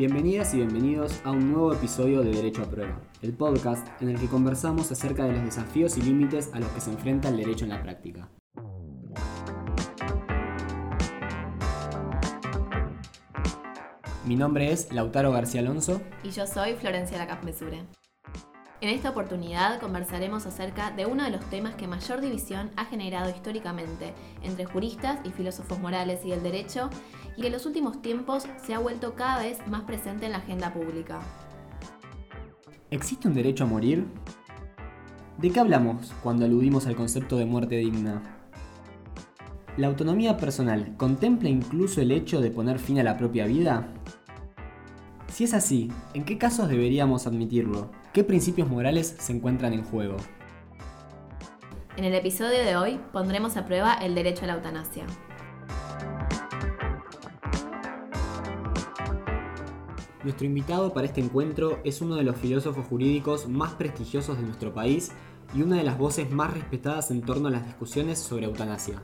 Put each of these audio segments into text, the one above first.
Bienvenidas y bienvenidos a un nuevo episodio de Derecho a Prueba, el podcast en el que conversamos acerca de los desafíos y límites a los que se enfrenta el derecho en la práctica. Mi nombre es Lautaro García Alonso. Y yo soy Florencia Lacap Mesure. En esta oportunidad conversaremos acerca de uno de los temas que mayor división ha generado históricamente entre juristas y filósofos morales y del derecho y que en los últimos tiempos se ha vuelto cada vez más presente en la agenda pública. ¿Existe un derecho a morir? ¿De qué hablamos cuando aludimos al concepto de muerte digna? ¿La autonomía personal contempla incluso el hecho de poner fin a la propia vida? Si es así, ¿en qué casos deberíamos admitirlo? ¿Qué principios morales se encuentran en juego? En el episodio de hoy pondremos a prueba el derecho a la eutanasia. Nuestro invitado para este encuentro es uno de los filósofos jurídicos más prestigiosos de nuestro país y una de las voces más respetadas en torno a las discusiones sobre eutanasia.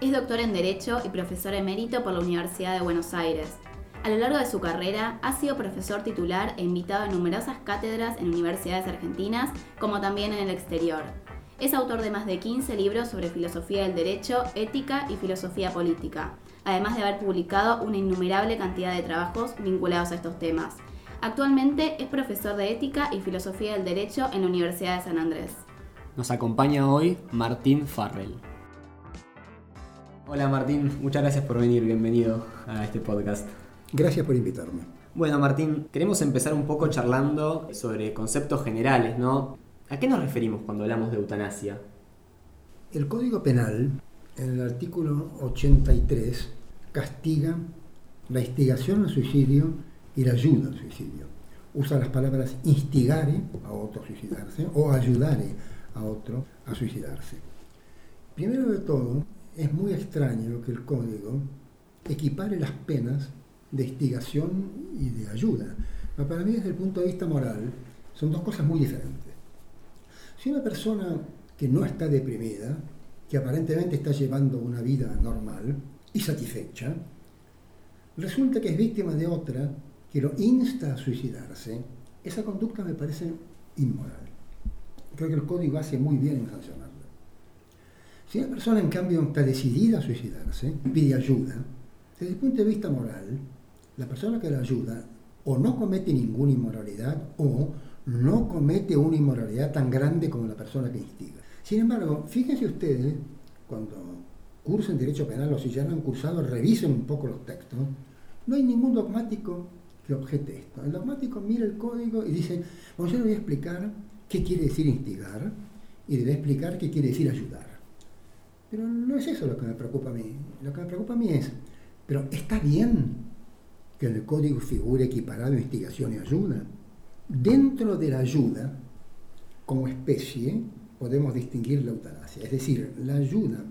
Es doctor en Derecho y profesor emérito por la Universidad de Buenos Aires, a lo largo de su carrera ha sido profesor titular e invitado en numerosas cátedras en universidades argentinas, como también en el exterior. Es autor de más de 15 libros sobre filosofía del derecho, ética y filosofía política, además de haber publicado una innumerable cantidad de trabajos vinculados a estos temas. Actualmente es profesor de ética y filosofía del derecho en la Universidad de San Andrés. Nos acompaña hoy Martín Farrell. Hola Martín, muchas gracias por venir, bienvenido a este podcast. Gracias por invitarme. Bueno, Martín, queremos empezar un poco charlando sobre conceptos generales, ¿no? ¿A qué nos referimos cuando hablamos de eutanasia? El Código Penal, en el artículo 83, castiga la instigación al suicidio y la ayuda al suicidio. Usa las palabras instigare a otro a suicidarse o ayudare a otro a suicidarse. Primero de todo, es muy extraño que el código equipare las penas de instigación y de ayuda. Pero para mí desde el punto de vista moral son dos cosas muy diferentes. Si una persona que no está deprimida, que aparentemente está llevando una vida normal y satisfecha, resulta que es víctima de otra que lo insta a suicidarse, esa conducta me parece inmoral. Creo que el código hace muy bien en sancionarla. Si una persona en cambio está decidida a suicidarse, pide ayuda, desde el punto de vista moral, la persona que la ayuda o no comete ninguna inmoralidad o no comete una inmoralidad tan grande como la persona que instiga. Sin embargo, fíjense ustedes, cuando cursen Derecho Penal o si ya lo han cursado, revisen un poco los textos, no hay ningún dogmático que objete esto. El dogmático mira el código y dice, bueno, yo le voy a explicar qué quiere decir instigar y le voy a explicar qué quiere decir ayudar. Pero no es eso lo que me preocupa a mí. Lo que me preocupa a mí es, pero está bien que en el código figure equiparado investigación y ayuda. Dentro de la ayuda, como especie, podemos distinguir la eutanasia. Es decir, la ayuda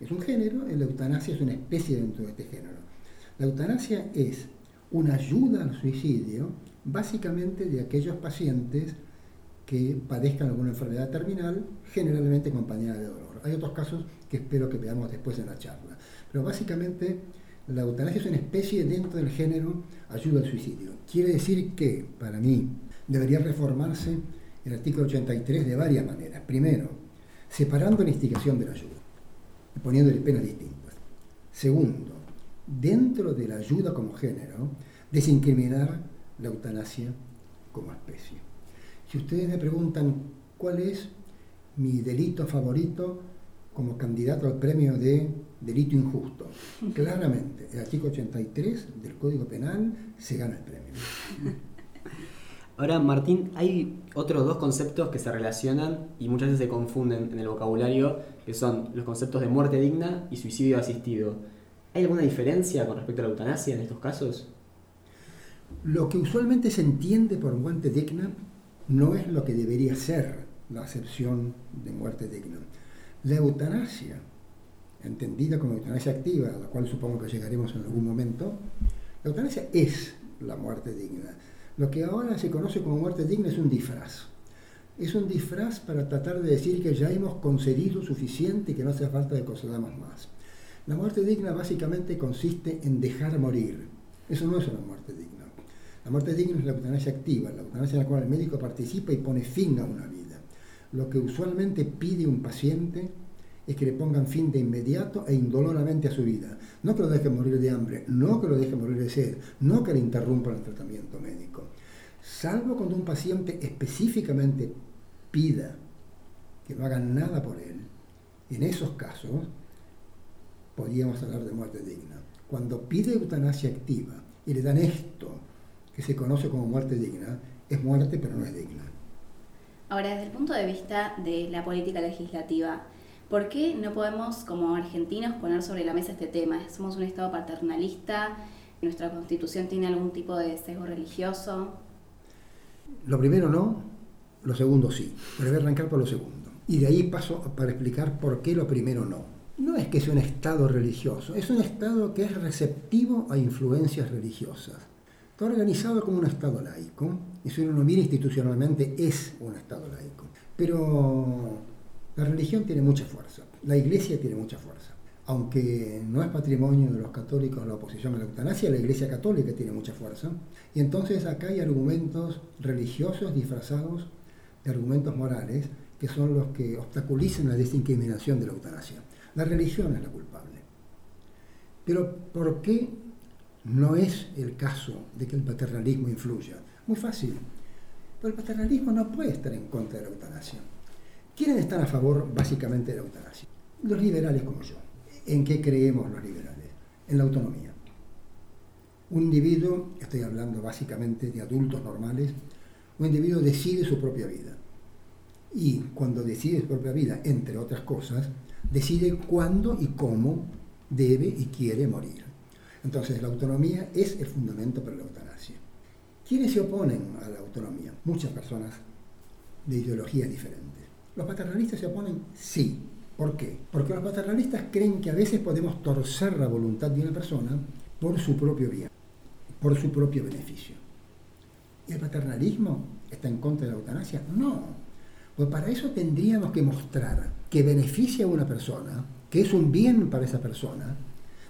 es un género la eutanasia es una especie dentro de este género. La eutanasia es una ayuda al suicidio básicamente de aquellos pacientes que padezcan alguna enfermedad terminal, generalmente acompañada de dolor. Hay otros casos que espero que veamos después en la charla. Pero básicamente la eutanasia es una especie dentro del género ayuda al suicidio. Quiere decir que, para mí, debería reformarse el artículo 83 de varias maneras. Primero, separando la instigación de la ayuda y poniéndole penas distintas. Segundo, dentro de la ayuda como género, desincriminar la eutanasia como especie. Si ustedes me preguntan cuál es mi delito favorito como candidato al premio de delito injusto. Claramente, el artículo 83 del Código Penal se gana el premio. Ahora, Martín, hay otros dos conceptos que se relacionan y muchas veces se confunden en el vocabulario, que son los conceptos de muerte digna y suicidio asistido. ¿Hay alguna diferencia con respecto a la eutanasia en estos casos? Lo que usualmente se entiende por muerte digna no es lo que debería ser la acepción de muerte digna. La eutanasia entendida como eutanasia activa, a la cual supongo que llegaremos en algún momento, la eutanasia es la muerte digna. Lo que ahora se conoce como muerte digna es un disfraz. Es un disfraz para tratar de decir que ya hemos concedido suficiente y que no hace falta que concedamos más. La muerte digna básicamente consiste en dejar morir. Eso no es una muerte digna. La muerte digna es la eutanasia activa, la eutanasia en la cual el médico participa y pone fin a una vida. Lo que usualmente pide un paciente es que le pongan fin de inmediato e indoloramente a su vida. No que lo deje morir de hambre, no que lo deje morir de sed, no que le interrumpan el tratamiento médico. Salvo cuando un paciente específicamente pida que no hagan nada por él, en esos casos podríamos hablar de muerte digna. Cuando pide eutanasia activa y le dan esto, que se conoce como muerte digna, es muerte pero no es digna. Ahora, desde el punto de vista de la política legislativa, ¿por qué no podemos como argentinos poner sobre la mesa este tema? Somos un Estado paternalista, nuestra constitución tiene algún tipo de sesgo religioso. Lo primero no, lo segundo sí, pero voy a arrancar por lo segundo. Y de ahí paso para explicar por qué lo primero no. No es que sea un Estado religioso, es un Estado que es receptivo a influencias religiosas. Está organizado como un Estado laico, y si uno lo mira institucionalmente es un Estado laico. Pero la religión tiene mucha fuerza, la Iglesia tiene mucha fuerza. Aunque no es patrimonio de los católicos la oposición a la eutanasia, la Iglesia católica tiene mucha fuerza. Y entonces acá hay argumentos religiosos disfrazados de argumentos morales que son los que obstaculizan la desincriminación de la eutanasia. La religión es la culpable. Pero ¿por qué no es el caso de que el paternalismo influya? Muy fácil. Pero el paternalismo no puede estar en contra de la eutanasia. ¿Quiénes están a favor básicamente de la eutanasia? Los liberales como yo. ¿En qué creemos los liberales? En la autonomía. Un individuo, estoy hablando básicamente de adultos normales, un individuo decide su propia vida. Y cuando decide su propia vida, entre otras cosas, decide cuándo y cómo debe y quiere morir. Entonces la autonomía es el fundamento para la eutanasia. ¿Quiénes se oponen a la autonomía? Muchas personas de ideologías diferentes. ¿Los paternalistas se oponen? Sí. ¿Por qué? Porque los paternalistas creen que a veces podemos torcer la voluntad de una persona por su propio bien, por su propio beneficio. ¿Y el paternalismo está en contra de la eutanasia? No. Pues para eso tendríamos que mostrar que beneficia a una persona, que es un bien para esa persona,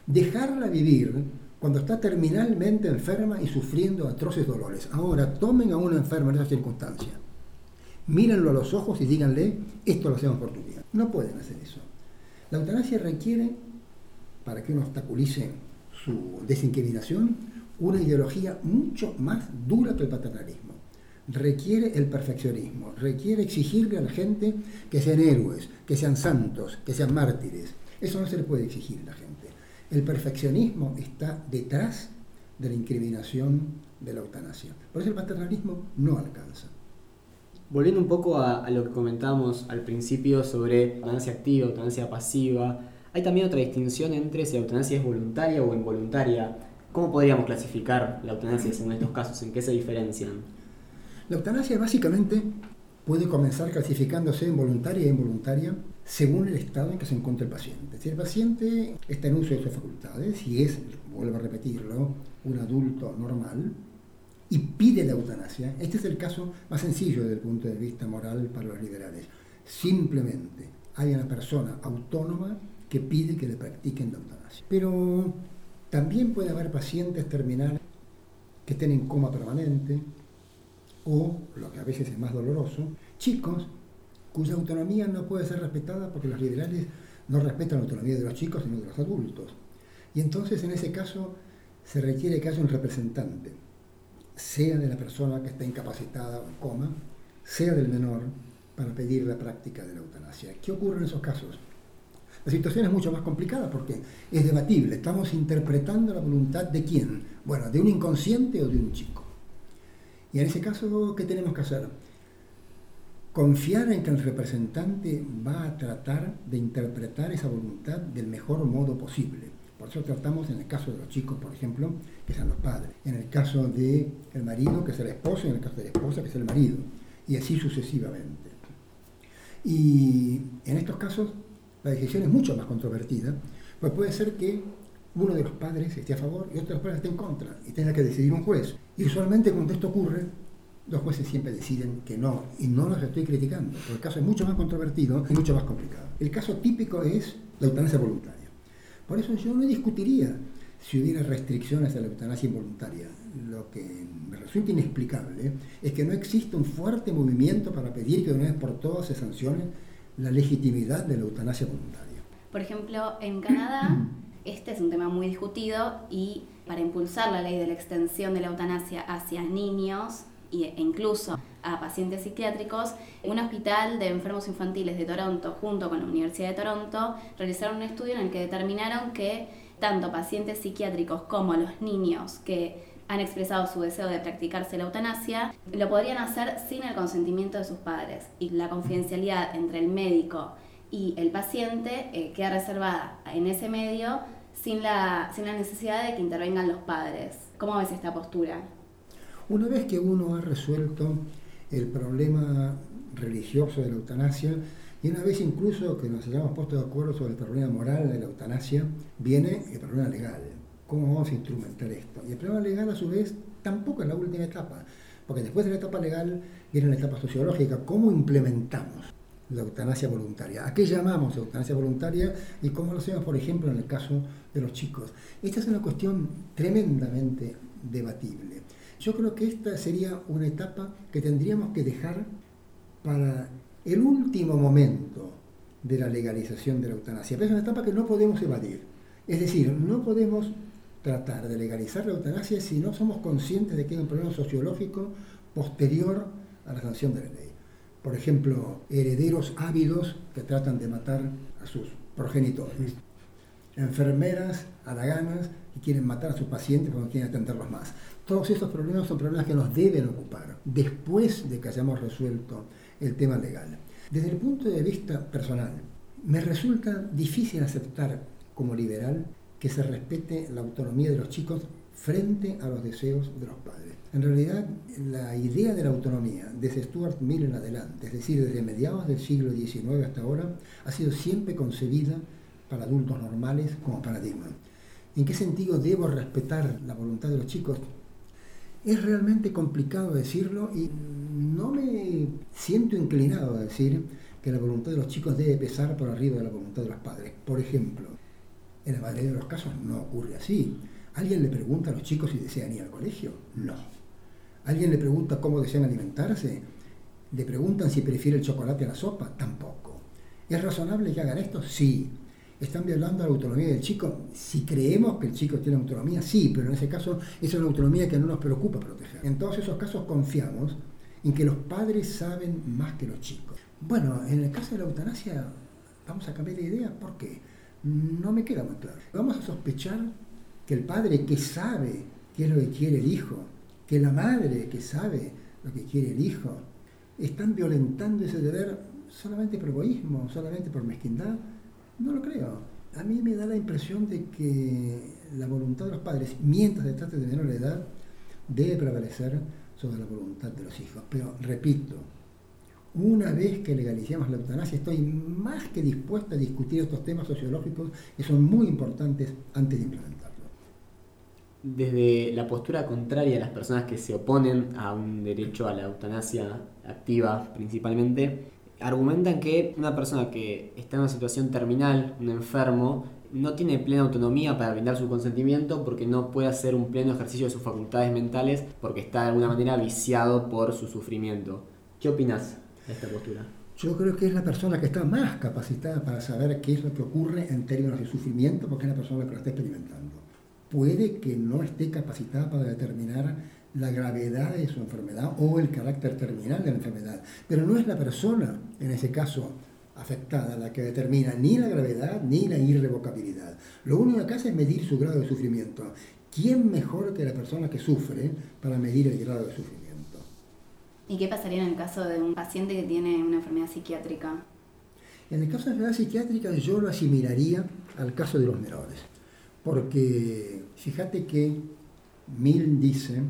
dejarla vivir cuando está terminalmente enferma y sufriendo atroces dolores. Ahora, tomen a una enferma en esa circunstancia, mírenlo a los ojos y díganle, esto lo hacemos por tu bien. No pueden hacer eso. La eutanasia requiere, para que uno obstaculice su desincriminación, una ideología mucho más dura que el paternalismo requiere el perfeccionismo, requiere exigirle a la gente que sean héroes, que sean santos, que sean mártires. Eso no se le puede exigir a la gente. El perfeccionismo está detrás de la incriminación de la eutanasia. Por eso el paternalismo no alcanza. Volviendo un poco a, lo que comentábamos al principio sobre eutanasia activa, eutanasia pasiva, hay también otra distinción entre si la eutanasia es voluntaria o involuntaria. ¿Cómo podríamos clasificar la eutanasia en estos casos? ¿En qué se diferencian? La eutanasia básicamente puede comenzar clasificándose en voluntaria e involuntaria según el estado en que se encuentra el paciente. Si el paciente está en uso de sus facultades y es, vuelvo a repetirlo, un adulto normal y pide la eutanasia, este es el caso más sencillo desde el punto de vista moral para los liberales. Simplemente hay una persona autónoma que pide que le practiquen la eutanasia. Pero también puede haber pacientes terminales que estén en coma permanente, o, lo que a veces es más doloroso, chicos cuya autonomía no puede ser respetada porque los liberales no respetan la autonomía de los chicos sino de los adultos. Y entonces en ese caso se requiere que haya un representante, sea de la persona que está incapacitada o coma, sea del menor, para pedir la práctica de la eutanasia. ¿Qué ocurre en esos casos? La situación es mucho más complicada porque es debatible. Estamos interpretando la voluntad de quién. Bueno, de un inconsciente o de un chico. Y en ese caso, ¿qué tenemos que hacer? Confiar en que el representante va a tratar de interpretar esa voluntad del mejor modo posible. Por eso tratamos en el caso de los chicos, por ejemplo, que sean los padres. En el caso del el marido, que es el esposo, y en el caso de la esposa, que es el marido. Y así sucesivamente. Y en estos casos, la decisión es mucho más controvertida, pues puede ser que uno de los padres esté a favor y otro de los padres esté en contra y tenga que decidir un juez. Y usualmente cuando esto ocurre, los jueces siempre deciden que no, y no los estoy criticando, porque el caso es mucho más controvertido y mucho más complicado. El caso típico es la eutanasia voluntaria. Por eso yo no discutiría si hubiera restricciones a la eutanasia involuntaria. Lo que me resulta inexplicable es que no existe un fuerte movimiento para pedir que de una vez por todas se sancione la legitimidad de la eutanasia voluntaria. Por ejemplo, en Canadá, este es un tema muy discutido y para impulsar la ley de la extensión de la eutanasia hacia niños e incluso a pacientes psiquiátricos, un hospital de enfermos infantiles de Toronto junto con la Universidad de Toronto realizaron un estudio en el que determinaron que tanto pacientes psiquiátricos como los niños que han expresado su deseo de practicarse la eutanasia, lo podrían hacer sin el consentimiento de sus padres. Y la confidencialidad entre el médico y el paciente eh, queda reservada en ese medio sin la, sin la necesidad de que intervengan los padres. ¿Cómo ves esta postura? Una vez que uno ha resuelto el problema religioso de la eutanasia, y una vez incluso que nos hayamos puesto de acuerdo sobre el problema moral de la eutanasia, viene el problema legal. ¿Cómo vamos a instrumentar esto? Y el problema legal, a su vez, tampoco es la última etapa, porque después de la etapa legal viene la etapa sociológica. ¿Cómo implementamos la eutanasia voluntaria? ¿A qué llamamos eutanasia voluntaria y cómo lo hacemos, por ejemplo, en el caso de los chicos? Esta es una cuestión tremendamente debatible. Yo creo que esta sería una etapa que tendríamos que dejar para el último momento de la legalización de la eutanasia. Pero es una etapa que no podemos evadir. Es decir, no podemos tratar de legalizar la eutanasia si no somos conscientes de que hay un problema sociológico posterior a la sanción de la ley. Por ejemplo, herederos ávidos que tratan de matar a sus progenitores. Enfermeras halaganas que quieren matar a sus pacientes cuando quieren atenderlos más. Todos estos problemas son problemas que nos deben ocupar después de que hayamos resuelto el tema legal. Desde el punto de vista personal, me resulta difícil aceptar como liberal que se respete la autonomía de los chicos frente a los deseos de los padres. En realidad, la idea de la autonomía, desde Stuart Mill en adelante, es decir, desde mediados del siglo XIX hasta ahora, ha sido siempre concebida para adultos normales como paradigma. ¿En qué sentido debo respetar la voluntad de los chicos? Es realmente complicado decirlo y no me siento inclinado a decir que la voluntad de los chicos debe pesar por arriba de la voluntad de los padres. Por ejemplo, en la mayoría de los casos no ocurre así. ¿Alguien le pregunta a los chicos si desean ir al colegio? No. ¿Alguien le pregunta cómo desean alimentarse? ¿Le preguntan si prefiere el chocolate a la sopa? Tampoco. ¿Es razonable que hagan esto? Sí. ¿Están violando la autonomía del chico? Si creemos que el chico tiene autonomía, sí, pero en ese caso es una autonomía que no nos preocupa proteger. En todos esos casos confiamos en que los padres saben más que los chicos. Bueno, en el caso de la eutanasia vamos a cambiar de idea. ¿Por qué? No me queda muy claro. Vamos a sospechar que el padre que sabe qué es lo que quiere el hijo, que la madre que sabe lo que quiere el hijo, están violentando ese deber solamente por egoísmo, solamente por mezquindad. No lo creo. A mí me da la impresión de que la voluntad de los padres, mientras se trate de menor edad, debe prevalecer sobre la voluntad de los hijos. Pero repito, una vez que legalicemos la eutanasia, estoy más que dispuesta a discutir estos temas sociológicos que son muy importantes antes de implementarlo. Desde la postura contraria a las personas que se oponen a un derecho a la eutanasia activa principalmente, argumentan que una persona que está en una situación terminal, un enfermo, no tiene plena autonomía para brindar su consentimiento porque no puede hacer un pleno ejercicio de sus facultades mentales porque está de alguna manera viciado por su sufrimiento. ¿Qué opinas de esta postura? Yo creo que es la persona que está más capacitada para saber qué es lo que ocurre en términos de sufrimiento porque es la persona que lo está experimentando. Puede que no esté capacitada para determinar la gravedad de su enfermedad o el carácter terminal de la enfermedad, pero no es la persona, en ese caso, afectada la que determina ni la gravedad ni la irrevocabilidad. Lo único que hace es medir su grado de sufrimiento. ¿Quién mejor que la persona que sufre para medir el grado de sufrimiento? ¿Y qué pasaría en el caso de un paciente que tiene una enfermedad psiquiátrica? En el caso de enfermedad psiquiátrica yo lo asimilaría al caso de los menores. Porque fíjate que Mill dice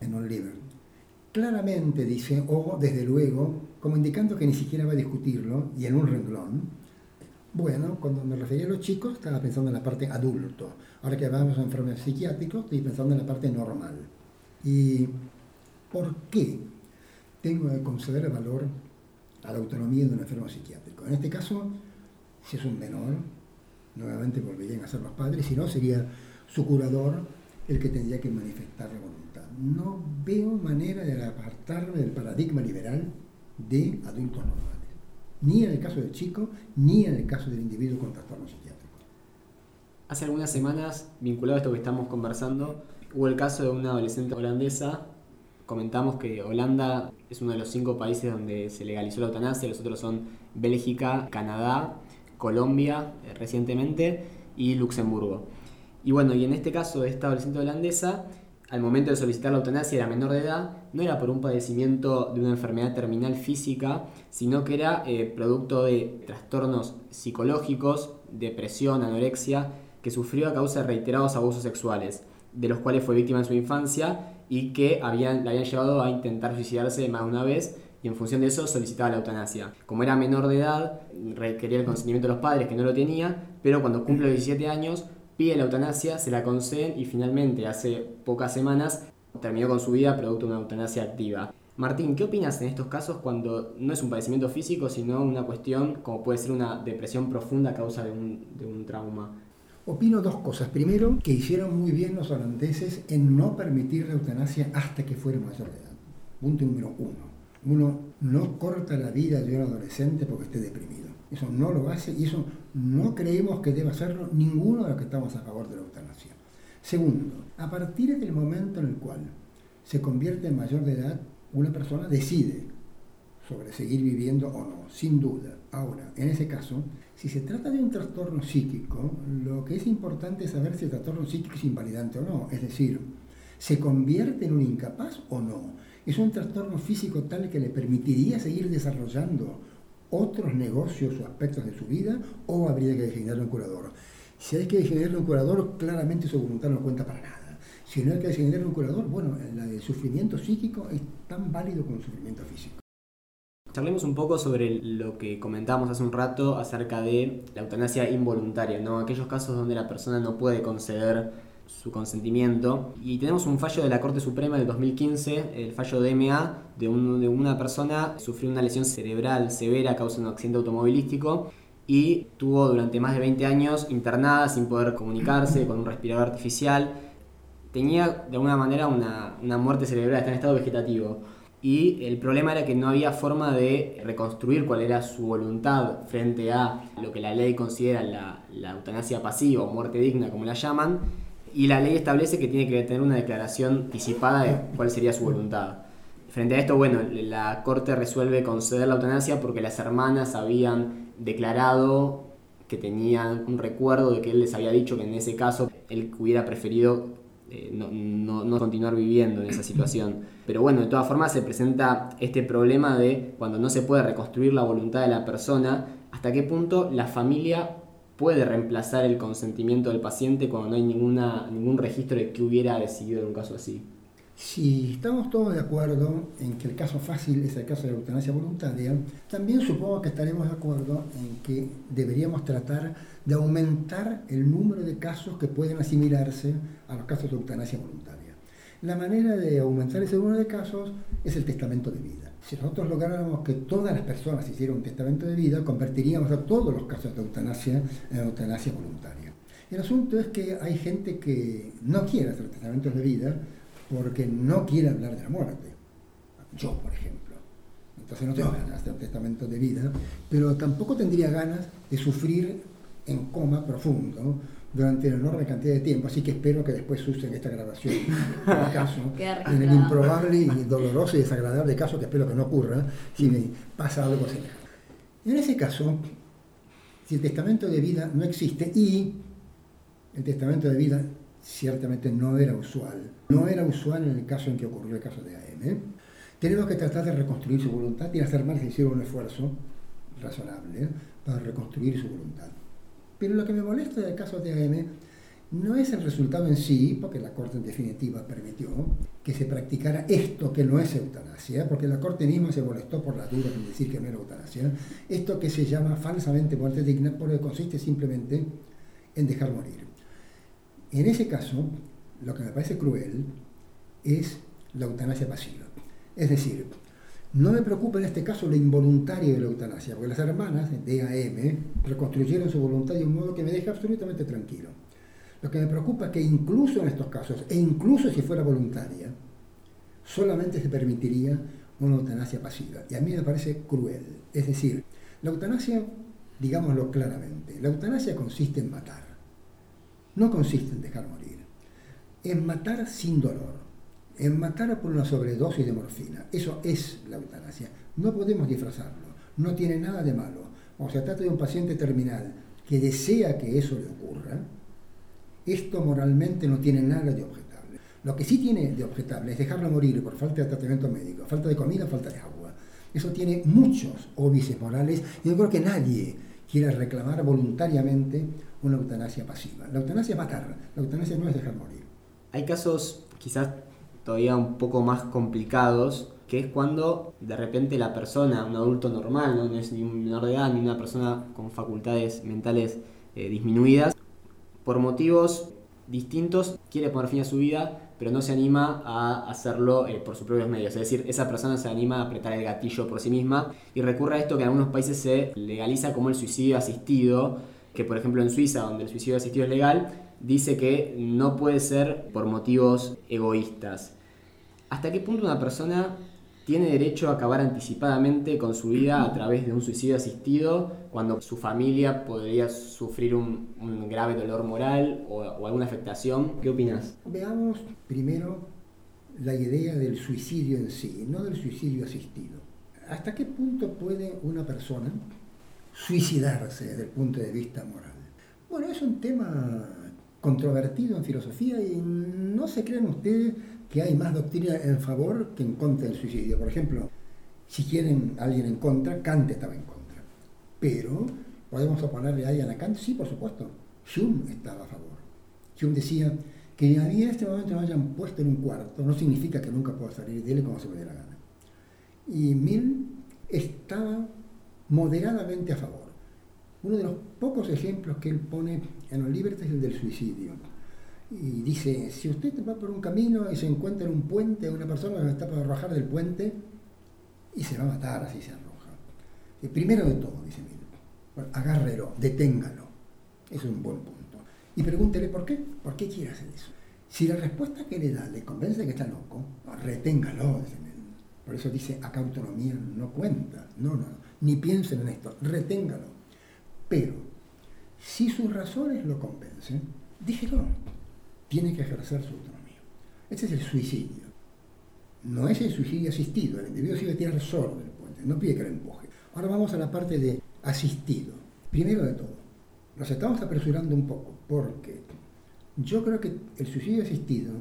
en un libro, claramente dice, o desde luego, como indicando que ni siquiera va a discutirlo, y en un renglón, bueno, cuando me refería a los chicos estaba pensando en la parte adulto. Ahora que vamos a enfermedades psiquiátricos, estoy pensando en la parte normal. ¿Y por qué tengo que conceder valor a la autonomía de un enfermo psiquiátrico? En este caso, si es un menor, nuevamente volverían a ser los padres, si no sería su curador el que tendría que manifestar la voluntad. No veo manera de apartarme del paradigma liberal de adultos normales, ni en el caso del chico, ni en el caso del individuo con trastorno psiquiátrico. Hace algunas semanas, vinculado a esto que estamos conversando, hubo el caso de una adolescente holandesa. Comentamos que Holanda es uno de los cinco países donde se legalizó la eutanasia, los otros son Bélgica, Canadá, Colombia eh, recientemente y Luxemburgo. Y bueno, y en este caso de esta adolescente holandesa, al momento de solicitar la eutanasia era menor de edad, no era por un padecimiento de una enfermedad terminal física, sino que era eh, producto de trastornos psicológicos, depresión, anorexia, que sufrió a causa de reiterados abusos sexuales, de los cuales fue víctima en su infancia y que habían, la habían llevado a intentar suicidarse más de una vez y en función de eso solicitaba la eutanasia. Como era menor de edad, requería el consentimiento de los padres que no lo tenía, pero cuando cumple los 17 años pide la eutanasia, se la conceden y finalmente hace pocas semanas terminó con su vida producto de una eutanasia activa. Martín, ¿qué opinas en estos casos cuando no es un padecimiento físico, sino una cuestión como puede ser una depresión profunda a causa de un, de un trauma? Opino dos cosas. Primero, que hicieron muy bien los holandeses en no permitir la eutanasia hasta que fuera mayor de edad. Punto número uno. Uno no corta la vida de un adolescente porque esté deprimido. Eso no lo hace y eso no creemos que deba hacerlo ninguno de los que estamos a favor de la eutanasia. Segundo, a partir del momento en el cual se convierte en mayor de edad, una persona decide sobre seguir viviendo o no, sin duda. Ahora, en ese caso, si se trata de un trastorno psíquico, lo que es importante es saber si el trastorno psíquico es invalidante o no. Es decir, ¿se convierte en un incapaz o no? ¿Es un trastorno físico tal que le permitiría seguir desarrollando otros negocios o aspectos de su vida o habría que designarle un curador? Si hay que designarle un curador, claramente su voluntad no cuenta para nada. Si no hay que designarle un curador, bueno, el sufrimiento psíquico es tan válido como el sufrimiento físico. Charlemos un poco sobre lo que comentamos hace un rato acerca de la eutanasia involuntaria, ¿no? aquellos casos donde la persona no puede conceder su consentimiento. Y tenemos un fallo de la Corte Suprema del 2015, el fallo DMA, de, de una persona que sufrió una lesión cerebral severa a causa de un accidente automovilístico y tuvo durante más de 20 años internada sin poder comunicarse, con un respirador artificial. Tenía de alguna manera una, una muerte cerebral, está en estado vegetativo y el problema era que no había forma de reconstruir cuál era su voluntad frente a lo que la ley considera la, eutanasia pasiva o muerte digna, como la llaman, y la ley establece que tiene que tener una declaración anticipada de cuál sería su voluntad. Frente a esto, bueno, la corte resuelve conceder la eutanasia porque las hermanas habían declarado que tenían un recuerdo de que él les había dicho que en ese caso él hubiera preferido eh, no, no, continuar viviendo en esa situación. Pero bueno, de todas formas se presenta este problema de cuando no se puede reconstruir la voluntad de la persona, hasta qué punto la familia puede reemplazar el consentimiento del paciente cuando no hay ninguna, ningún registro de que hubiera decidido en un caso así. Si estamos todos de acuerdo en que el caso fácil es el caso de la eutanasia voluntaria, también supongo que estaremos de acuerdo en que deberíamos tratar de aumentar el número de casos que pueden asimilarse a los casos de eutanasia voluntaria. La manera de aumentar ese número de casos es el testamento de vida. Si nosotros lográramos que todas las personas hicieran un testamento de vida, convertiríamos a todos los casos de eutanasia en eutanasia voluntaria. El asunto es que hay gente que no quiere hacer testamentos de vida porque no quiere hablar de la muerte. Yo, por ejemplo. Entonces no tengo ganas de hacer testamento de vida, pero tampoco tendría ganas de sufrir en coma profundo durante una enorme cantidad de tiempo, así que espero que después usen esta grabación, en, caso, en el improbable y doloroso y desagradable caso que espero que no ocurra, si me pasa algo semejante. En ese caso, si el testamento de vida no existe y el testamento de vida ciertamente no era usual. No era usual en el caso en que ocurrió el caso de AM. Tenemos que tratar de reconstruir su voluntad y hacer más que hicieron un esfuerzo razonable para reconstruir su voluntad. Pero lo que me molesta del caso de AM no es el resultado en sí, porque la Corte en definitiva permitió que se practicara esto que no es eutanasia, porque la Corte misma se molestó por la duda en decir que no era eutanasia, esto que se llama falsamente muerte digna, porque consiste simplemente en dejar morir. En ese caso, lo que me parece cruel es la eutanasia pasiva. Es decir, no me preocupa en este caso lo involuntario de la eutanasia, porque las hermanas de AM reconstruyeron su voluntad de un modo que me deja absolutamente tranquilo. Lo que me preocupa es que incluso en estos casos, e incluso si fuera voluntaria, solamente se permitiría una eutanasia pasiva. Y a mí me parece cruel. Es decir, la eutanasia, digámoslo claramente, la eutanasia consiste en matar. No consiste en dejar morir. En matar sin dolor. En matar por una sobredosis de morfina. Eso es la eutanasia. No podemos disfrazarlo. No tiene nada de malo. O se trata de un paciente terminal que desea que eso le ocurra, esto moralmente no tiene nada de objetable. Lo que sí tiene de objetable es dejarlo morir por falta de tratamiento médico, falta de comida, falta de agua. Eso tiene muchos óbices morales y yo creo que nadie quiere reclamar voluntariamente una eutanasia pasiva. La eutanasia es matar, la eutanasia no es dejar morir. Hay casos quizás todavía un poco más complicados, que es cuando de repente la persona, un adulto normal, no, es ni un menor de edad, ni una persona con facultades mentales eh, disminuidas, por motivos distintos quiere poner fin a su vida, pero no se anima a hacerlo eh, por sus propios medios. Es decir, esa persona se anima a apretar el gatillo por sí misma y recurre a esto que en algunos países se legaliza como el suicidio asistido, que por ejemplo en Suiza, donde el suicidio asistido es legal, dice que no puede ser por motivos egoístas. ¿Hasta qué punto una persona tiene derecho a acabar anticipadamente con su vida a través de un suicidio asistido cuando su familia podría sufrir un, grave dolor moral o, alguna afectación. ¿Qué opinas? Veamos primero la idea del suicidio en sí, no del suicidio asistido. ¿Hasta qué punto puede una persona suicidarse desde el punto de vista moral? Bueno, es un tema controvertido en filosofía y no se crean ustedes que hay más doctrina en favor que en contra del suicidio. Por ejemplo, si quieren alguien en contra, Kant estaba en contra. Pero, ¿podemos oponerle a alguien a Kant? Sí, por supuesto. Hume estaba a favor. Hume decía que a mí este momento me hayan puesto en un cuarto no significa que nunca pueda salir de él como se me dé la gana. Y Mill estaba moderadamente a favor. Uno de los pocos ejemplos que él pone en los libros es el del suicidio y dice, si usted va por un camino y se encuentra en un puente, una persona que está para arrojar del puente, y se va a matar así se arroja. Y primero de todo, dice Milo, agárrelo, deténgalo. Eso es un buen punto. Y pregúntele por qué, por qué quiere hacer eso. Si la respuesta que le da le convence que está loco, reténgalo, dice Milo. Por eso dice, acá autonomía no cuenta. No, no, ni piensen en esto, reténgalo. Pero, si sus razones lo convencen, dígelo tiene que ejercer su autonomía. Este es el suicidio. No es el suicidio asistido, el individuo sigue tirar solo del puente, no pide que lo empuje. Ahora vamos a la parte de asistido. Primero de todo, nos estamos apresurando un poco porque yo creo que el suicidio asistido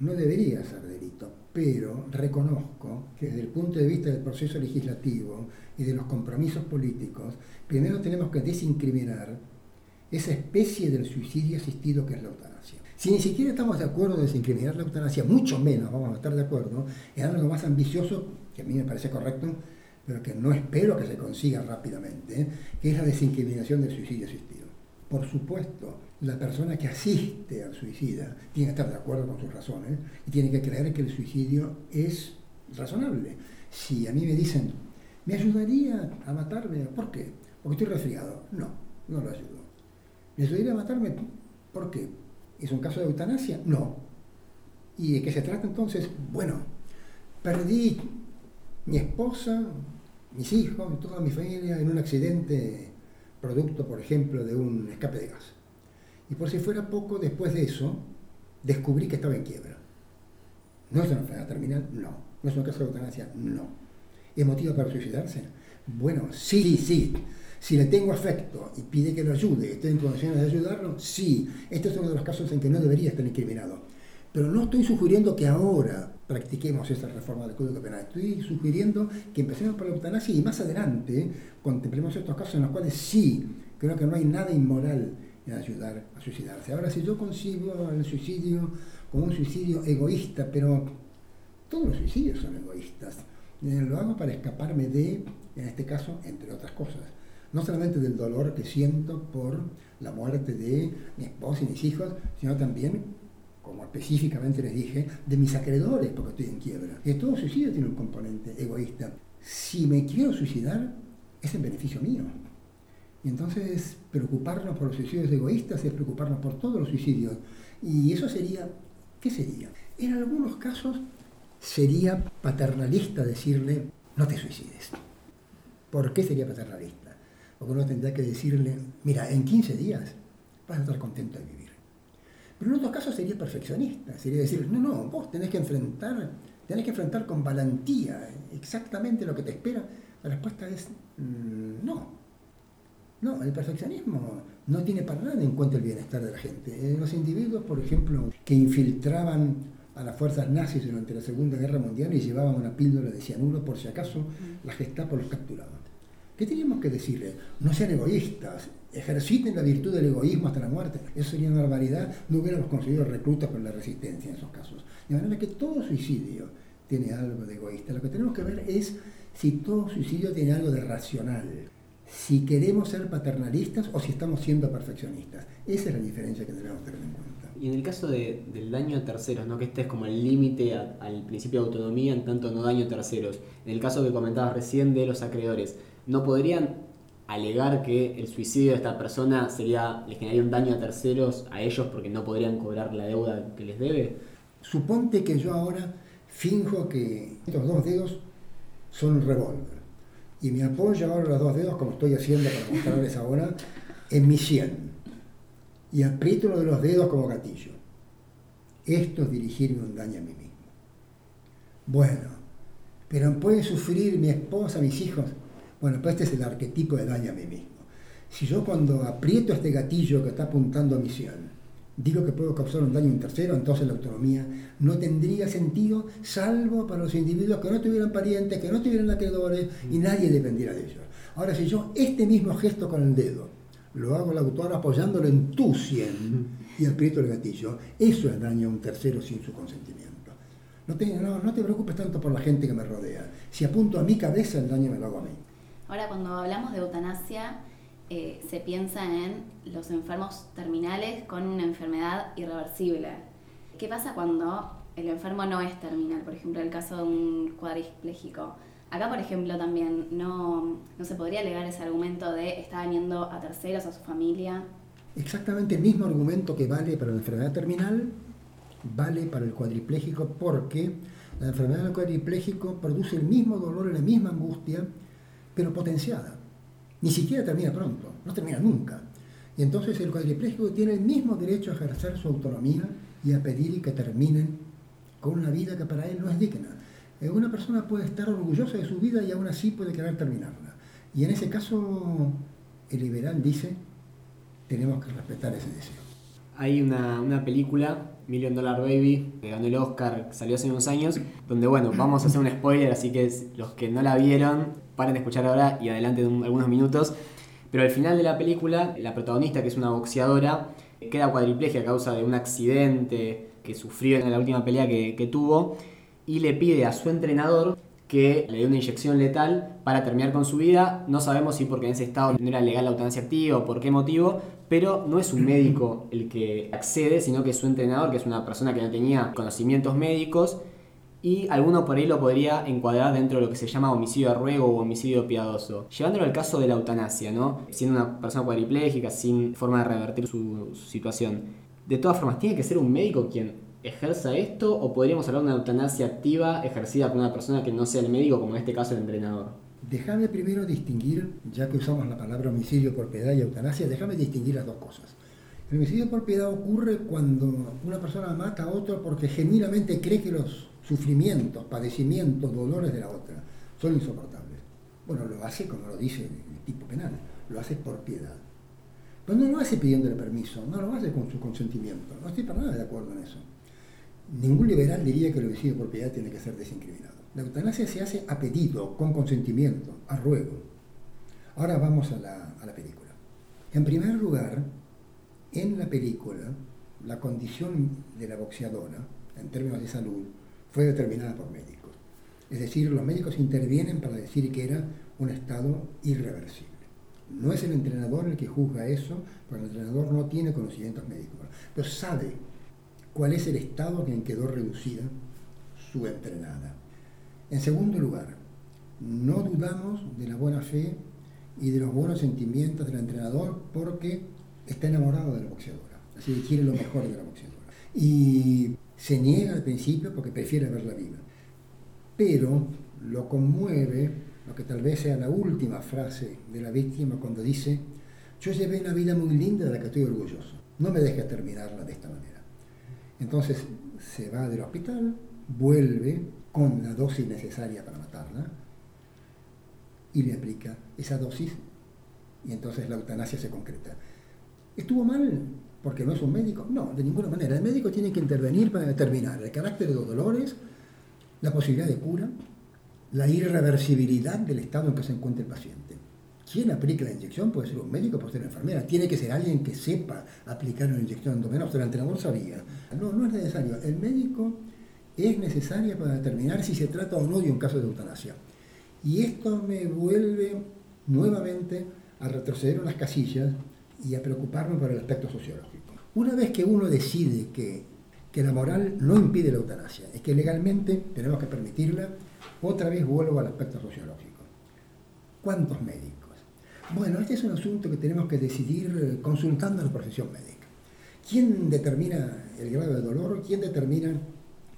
no debería ser delito, pero reconozco que desde el punto de vista del proceso legislativo y de los compromisos políticos, primero tenemos que desincriminar esa especie del suicidio asistido que es la eutanasia. Si ni siquiera estamos de acuerdo en desincriminar la eutanasia, mucho menos vamos a estar de acuerdo en algo más ambicioso, que a mí me parece correcto, pero que no espero que se consiga rápidamente, ¿eh? que es la desincriminación del suicidio asistido. Por supuesto, la persona que asiste al suicida tiene que estar de acuerdo con sus razones y tiene que creer que el suicidio es razonable. Si a mí me dicen, ¿me ayudaría a matarme? ¿Por qué? Porque estoy resfriado. No, no lo ayudo. ¿Me ayudaría a matarme? ¿Por qué? ¿Es un caso de eutanasia? No. ¿Y de qué se trata entonces? Bueno, perdí mi esposa, mis hijos, toda mi familia en un accidente producto, por ejemplo, de un escape de gas. Y por si fuera poco, después de eso, descubrí que estaba en quiebra. ¿No es una enfermedad terminal? No. ¿No es un caso de eutanasia? No. ¿Es motivo para suicidarse? Bueno, sí, sí. Si le tengo afecto y pide que lo ayude, estoy en condiciones de ayudarlo, sí, este es uno de los casos en que no debería estar incriminado. Pero no estoy sugiriendo que ahora practiquemos esa reforma del Código Penal. Estoy sugiriendo que empecemos por la eutanasia y más adelante contemplemos estos casos en los cuales sí, creo que no hay nada inmoral en ayudar a suicidarse. Ahora, si yo consigo el suicidio como un suicidio egoísta, pero todos los suicidios son egoístas, eh, lo hago para escaparme de, en este caso, entre otras cosas, no solamente del dolor que siento por la muerte de mi esposa y mis hijos, sino también, como específicamente les dije, de mis acreedores, porque estoy en quiebra. Que todo suicidio tiene un componente egoísta. Si me quiero suicidar, es en beneficio mío. Y entonces preocuparnos por los suicidios egoístas es preocuparnos por todos los suicidios. Y eso sería, ¿qué sería? En algunos casos sería paternalista decirle, no te suicides. ¿Por qué sería paternalista? Porque uno tendría que decirle, mira, en 15 días vas a estar contento de vivir. Pero en otros casos sería perfeccionista, sería decir, no, no, vos tenés que enfrentar, tenés que enfrentar con valentía exactamente lo que te espera. La respuesta es mm, no. No, el perfeccionismo no tiene para nada en cuenta el bienestar de la gente. Los individuos, por ejemplo, que infiltraban a las fuerzas nazis durante la Segunda Guerra Mundial y llevaban una píldora de cianuro por si acaso la Gestapo los capturaba. ¿Qué teníamos que decirles? No sean egoístas, ejerciten la virtud del egoísmo hasta la muerte. Eso sería una barbaridad, no hubiéramos conseguido reclutas con la resistencia en esos casos. De manera que todo suicidio tiene algo de egoísta. Lo que tenemos que ver es si todo suicidio tiene algo de racional si queremos ser paternalistas o si estamos siendo perfeccionistas. Esa es la diferencia que debemos tener en cuenta. Y en el caso del daño a terceros, ¿no? que este es como el límite al principio de autonomía, en tanto no daño a terceros. En el caso que comentabas recién de los acreedores, ¿no podrían alegar que el suicidio de esta persona sería, le generaría un daño a terceros a ellos porque no podrían cobrar la deuda que les debe? Suponte que yo ahora finjo que estos dos dedos son un revólver y me apoyo ahora los dos dedos, como estoy haciendo para mostrarles ahora, en mi sien. Y aprieto uno de los dedos como gatillo. Esto es dirigirme un daño a mí mismo. Bueno, pero puede sufrir mi esposa, mis hijos. Bueno, pues este es el arquetipo de daño a mí mismo. Si yo cuando aprieto este gatillo que está apuntando a mi sien, digo que puedo causar un daño a un tercero, entonces la autonomía no tendría sentido, salvo para los individuos que no tuvieran parientes, que no tuvieran acreedores y nadie dependiera de ellos. Ahora, si yo este mismo gesto con el dedo lo hago al autor apoyándolo en tu sien y aprieto el gatillo, eso es daño a un tercero sin su consentimiento. No te, no, no te preocupes tanto por la gente que me rodea. Si apunto a mi cabeza, el daño me lo hago a mí. Ahora, cuando hablamos de eutanasia, eh, se piensa en los enfermos terminales con una enfermedad irreversible. ¿Qué pasa cuando el enfermo no es terminal? Por ejemplo, el caso de un cuadripléjico. Acá, por ejemplo, también no, no se podría alegar ese argumento de está dañando a terceros, a su familia. Exactamente el mismo argumento que vale para la enfermedad terminal, vale para el cuadripléjico porque la enfermedad del cuadripléjico produce el mismo dolor la misma angustia, pero potenciada ni siquiera termina pronto, no termina nunca. Y entonces el cuadripléjico tiene el mismo derecho a ejercer su autonomía y a pedir que terminen con una vida que para él no es digna. Eh, una persona puede estar orgullosa de su vida y aún así puede querer terminarla. Y en ese caso, el liberal dice, tenemos que respetar ese deseo. Hay una, una película, Million Dollar Baby, que ganó el Oscar, salió hace unos años, donde, bueno, vamos a hacer un spoiler, así que los que no la vieron, paren de escuchar ahora y adelante de algunos minutos. Pero al final de la película, la protagonista, que es una boxeadora, queda cuadriplegia a causa de un accidente que sufrió en la última pelea que, tuvo y le pide a su entrenador que le dé una inyección letal para terminar con su vida. No sabemos si porque en ese estado no era legal la eutanasia activa o por qué motivo, pero no es un médico el que accede, sino que es su entrenador, que es una persona que no tenía conocimientos médicos y alguno por ahí lo podría encuadrar dentro de lo que se llama homicidio de ruego o homicidio piadoso. Llevándolo al caso de la eutanasia, ¿no? Siendo una persona cuadripléjica, sin forma de revertir su, situación. De todas formas, ¿tiene que ser un médico quien ejerza esto o podríamos hablar de una eutanasia activa ejercida por una persona que no sea el médico, como en este caso el entrenador? Déjame primero distinguir, ya que usamos la palabra homicidio por piedad y eutanasia, déjame distinguir las dos cosas. El homicidio por piedad ocurre cuando una persona mata a otro porque genuinamente cree que los sufrimientos, padecimientos, dolores de la otra son insoportables. Bueno, lo hace como lo dice el tipo penal, lo hace por piedad. Pero no lo hace pidiéndole permiso, no lo hace con su consentimiento. No estoy para nada de acuerdo en eso. Ningún liberal diría que el homicidio por piedad tiene que ser desincriminado. La eutanasia se hace a pedido, con consentimiento, a ruego. Ahora vamos a la, a la película. En primer lugar, en la película, la condición de la boxeadora, en términos de salud, fue determinada por médicos. Es decir, los médicos intervienen para decir que era un estado irreversible. No es el entrenador el que juzga eso, porque el entrenador no tiene conocimientos médicos, pero sabe cuál es el estado en que quedó reducida su entrenada. En segundo lugar, no dudamos de la buena fe y de los buenos sentimientos del entrenador porque está enamorado de la boxeadora, así que quiere lo mejor de la boxeadora. Y se niega al principio porque prefiere verla viva. Pero lo conmueve lo que tal vez sea la última frase de la víctima cuando dice, yo llevé una vida muy linda de la que estoy orgulloso, no me dejes terminarla de esta manera. Entonces se va del hospital, vuelve con la dosis necesaria para matarla y le aplica esa dosis y entonces la eutanasia se concreta. ¿Estuvo mal porque no es un médico? No, de ninguna manera. El médico tiene que intervenir para determinar el carácter de los dolores, la posibilidad de cura, la irreversibilidad del estado en que se encuentra el paciente. ¿Quién aplica la inyección? Puede ser un médico, puede ser una enfermera. Tiene que ser alguien que sepa aplicar una inyección endovenosa. El entrenador sabía. No, no es necesario. El médico es necesario para determinar si se trata o no de un caso de eutanasia. Y esto me vuelve nuevamente a retroceder unas casillas y a preocuparme por el aspecto sociológico. Una vez que uno decide que, que la moral no impide la eutanasia, es que legalmente tenemos que permitirla, otra vez vuelvo al aspecto sociológico. ¿Cuántos médicos? Bueno, este es un asunto que tenemos que decidir consultando a la profesión médica. ¿Quién determina el grado de dolor? ¿Quién determina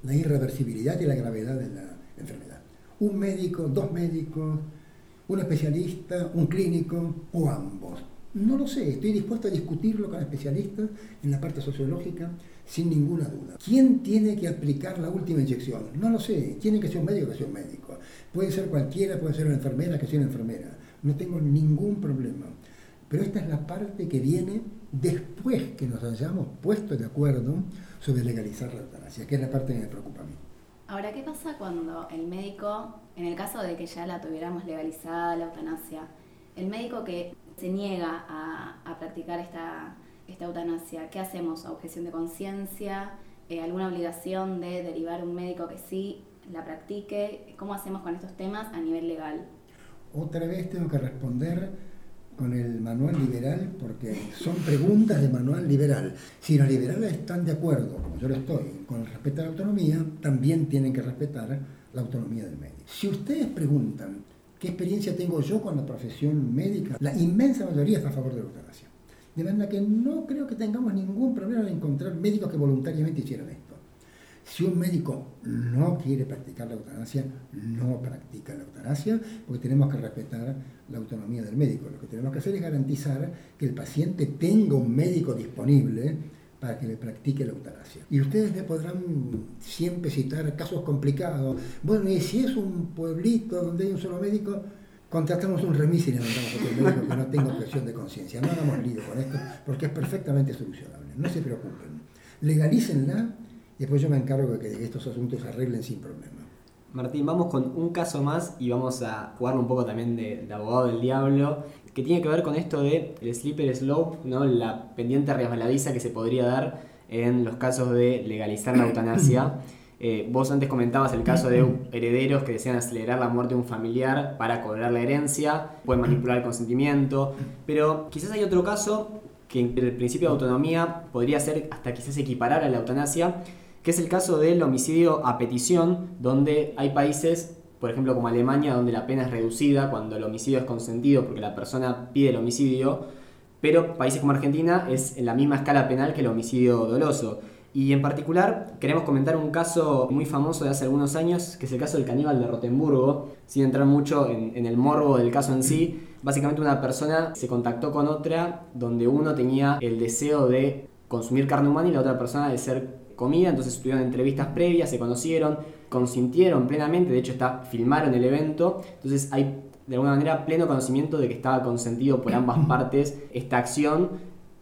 la irreversibilidad y la gravedad de la enfermedad? ¿Un médico, dos médicos, un especialista, un clínico o ambos? No lo sé, estoy dispuesto a discutirlo con especialistas en la parte sociológica sin ninguna duda. ¿Quién tiene que aplicar la última inyección? No lo sé, tiene que ser un médico que sea un médico. Puede ser cualquiera, puede ser una enfermera que sea una enfermera no tengo ningún problema. Pero esta es la parte que viene después que nos hayamos puesto de acuerdo sobre legalizar la eutanasia, que es la parte que me preocupa a mí. Ahora, ¿qué pasa cuando el médico, en el caso de que ya la tuviéramos legalizada la eutanasia, el médico que se niega a, practicar esta, esta eutanasia, ¿qué hacemos? ¿Objeción de conciencia? Eh, ¿Alguna obligación de derivar un médico que sí la practique? ¿Cómo hacemos con estos temas a nivel legal? otra vez tengo que responder con el manual liberal, porque son preguntas de manual liberal. Si los liberales están de acuerdo, como yo lo estoy, con el respeto a la autonomía, también tienen que respetar la autonomía del médico. Si ustedes preguntan qué experiencia tengo yo con la profesión médica, la inmensa mayoría está a favor de la eutanasia. De manera que no creo que tengamos ningún problema en encontrar médicos que voluntariamente hicieran esto. Si un médico no quiere practicar la eutanasia, no practica la eutanasia, porque tenemos que respetar la autonomía del médico. Lo que tenemos que hacer es garantizar que el paciente tenga un médico disponible para que le practique la eutanasia. Y ustedes me podrán siempre citar casos complicados. Bueno, y si es un pueblito donde hay un solo médico, contratamos un remis y le mandamos otro médico que no tenga objeción de conciencia. No hagamos lío con esto, porque es perfectamente solucionable. No se preocupen. Legalícenla y después yo me encargo de que estos asuntos se arreglen sin problema. Martín, vamos con un caso más y vamos a jugar un poco también de, abogado del diablo, que tiene que ver con esto de el slipper slope, ¿no? la pendiente resbaladiza que se podría dar en los casos de legalizar la eutanasia. Eh, vos antes comentabas el caso de herederos que desean acelerar la muerte de un familiar para cobrar la herencia, pueden manipular el consentimiento, pero quizás hay otro caso que el principio de autonomía podría ser hasta quizás equiparar a la eutanasia, que es el caso del homicidio a petición, donde hay países, por ejemplo como Alemania, donde la pena es reducida cuando el homicidio es consentido porque la persona pide el homicidio, pero países como Argentina es en la misma escala penal que el homicidio doloso. Y en particular queremos comentar un caso muy famoso de hace algunos años, que es el caso del caníbal de Rotemburgo, sin entrar mucho en, en el morbo del caso en sí. Básicamente una persona se contactó con otra donde uno tenía el deseo de consumir carne humana y la otra persona de ser comida, entonces tuvieron entrevistas previas, se conocieron, consintieron plenamente, de hecho está, filmaron el evento, entonces hay de alguna manera pleno conocimiento de que estaba consentido por ambas partes esta acción,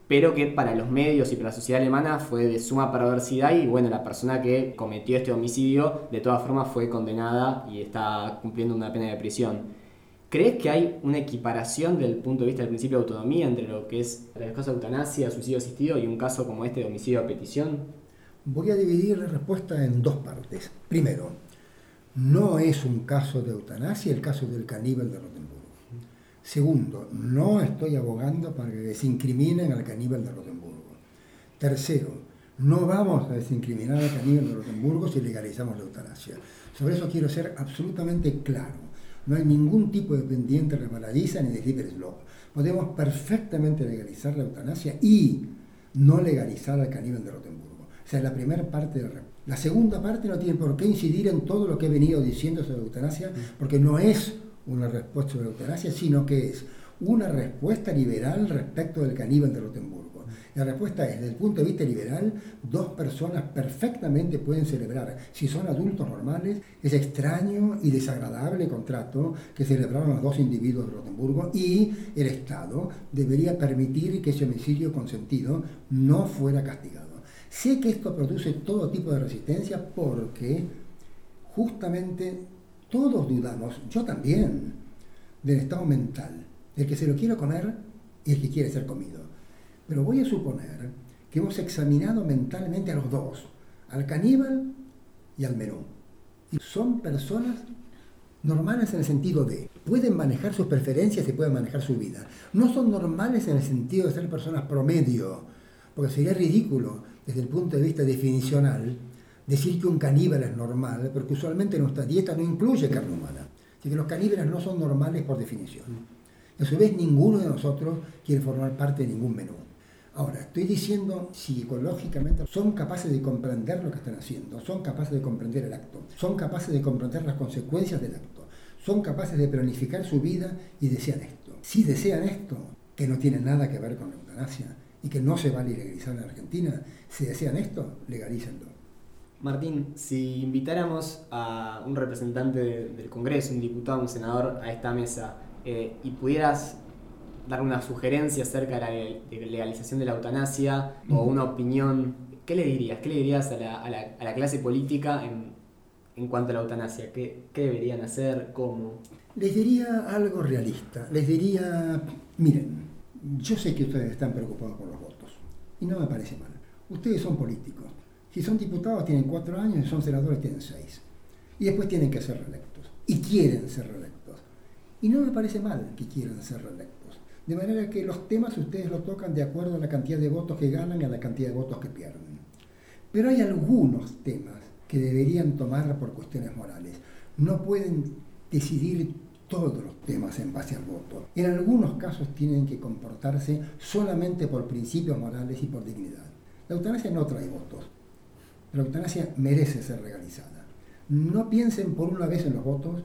pero que para los medios y para la sociedad alemana fue de suma perversidad y bueno, la persona que cometió este homicidio de todas formas fue condenada y está cumpliendo una pena de prisión. ¿Crees que hay una equiparación del punto de vista del principio de autonomía entre lo que es el caso de eutanasia, suicidio asistido y un caso como este de homicidio a petición? Voy a dividir la respuesta en dos partes. Primero, no es un caso de eutanasia el caso del caníbal de Rotenburgo. Segundo, no estoy abogando para que desincriminen al caníbal de Rotenburgo. Tercero, no vamos a desincriminar al caníbal de Rotenburgo si legalizamos la eutanasia. Sobre eso quiero ser absolutamente claro. No hay ningún tipo de pendiente resbaladiza ni de slope. Podemos perfectamente legalizar la eutanasia y no legalizar al caníbal de Rotenburgo. O sea, la primera parte del La segunda parte no tiene por qué incidir en todo lo que he venido diciendo sobre eutanasia, porque no es una respuesta sobre eutanasia, sino que es una respuesta liberal respecto del caníbal de Rotenburgo. La respuesta es, desde el punto de vista liberal, dos personas perfectamente pueden celebrar, si son adultos normales, ese extraño y desagradable contrato que celebraron los dos individuos de Rotenburgo y el Estado debería permitir que ese homicidio consentido no fuera castigado. Sé que esto produce todo tipo de resistencia porque justamente todos dudamos, yo también, del estado mental, del que se lo quiere comer y el que quiere ser comido. Pero voy a suponer que hemos examinado mentalmente a los dos, al caníbal y al menú. Y son personas normales en el sentido de pueden manejar sus preferencias y pueden manejar su vida. No son normales en el sentido de ser personas promedio, porque sería ridículo desde el punto de vista definicional decir que un caníbal es normal, porque usualmente nuestra dieta no incluye carne humana. Así que los caníbales no son normales por definición. A su vez, ninguno de nosotros quiere formar parte de ningún menú. Ahora, estoy diciendo psicológicamente son capaces de comprender lo que están haciendo, son capaces de comprender el acto, son capaces de comprender las consecuencias del acto, son capaces de planificar su vida y desean esto. Si desean esto, que no tiene nada que ver con la eutanasia y que no se va a legalizar en Argentina, si desean esto, legalícenlo. Martín, si invitáramos a un representante del Congreso, un diputado, un senador a esta mesa eh, y pudieras dar una sugerencia acerca de la legalización de la eutanasia o una opinión, ¿qué le dirías? ¿Qué le dirías a la, a la, a la clase política en, en, cuanto a la eutanasia? ¿Qué, ¿Qué deberían hacer? ¿Cómo? Les diría algo realista. Les diría, miren, yo sé que ustedes están preocupados por los votos y no me parece mal. Ustedes son políticos. Si son diputados tienen cuatro años, si son senadores tienen seis. Y después tienen que ser reelectos. Y quieren ser reelectos. Y no me parece mal que quieran ser reelectos. De manera que los temas ustedes los tocan de acuerdo a la cantidad de votos que ganan y a la cantidad de votos que pierden. Pero hay algunos temas que deberían tomar por cuestiones morales. No pueden decidir todos los temas en base al voto. En algunos casos tienen que comportarse solamente por principios morales y por dignidad. La eutanasia no trae votos. La eutanasia merece ser legalizada. No piensen por una vez en los votos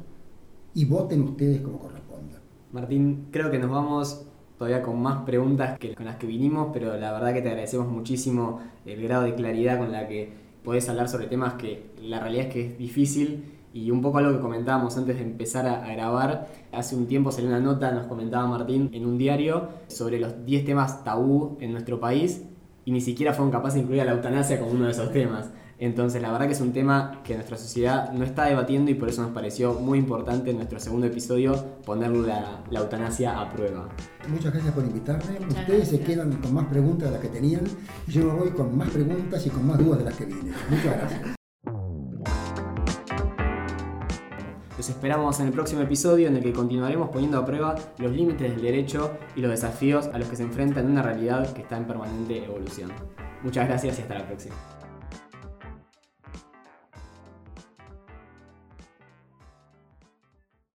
y voten ustedes como corresponda. Martín, creo que nos vamos todavía con más preguntas que con las que vinimos, pero la verdad que te agradecemos muchísimo el grado de claridad con la que podés hablar sobre temas que la realidad es que es difícil y un poco algo que comentábamos antes de empezar a, grabar. Hace un tiempo salió una nota, nos comentaba Martín, en un diario sobre los 10 temas tabú en nuestro país y ni siquiera fueron capaces de incluir a la eutanasia como uno de esos temas. Entonces, la verdad que es un tema que nuestra sociedad no está debatiendo y por eso nos pareció muy importante en nuestro segundo episodio poner la, eutanasia a prueba. Muchas gracias por invitarme. Ustedes se quedan con más preguntas de las que tenían y yo me voy con más preguntas y con más dudas de las que vienen. Muchas gracias. Los esperamos en el próximo episodio en el que continuaremos poniendo a prueba los límites del derecho y los desafíos a los que se enfrentan en una realidad que está en permanente evolución. Muchas gracias y hasta la próxima.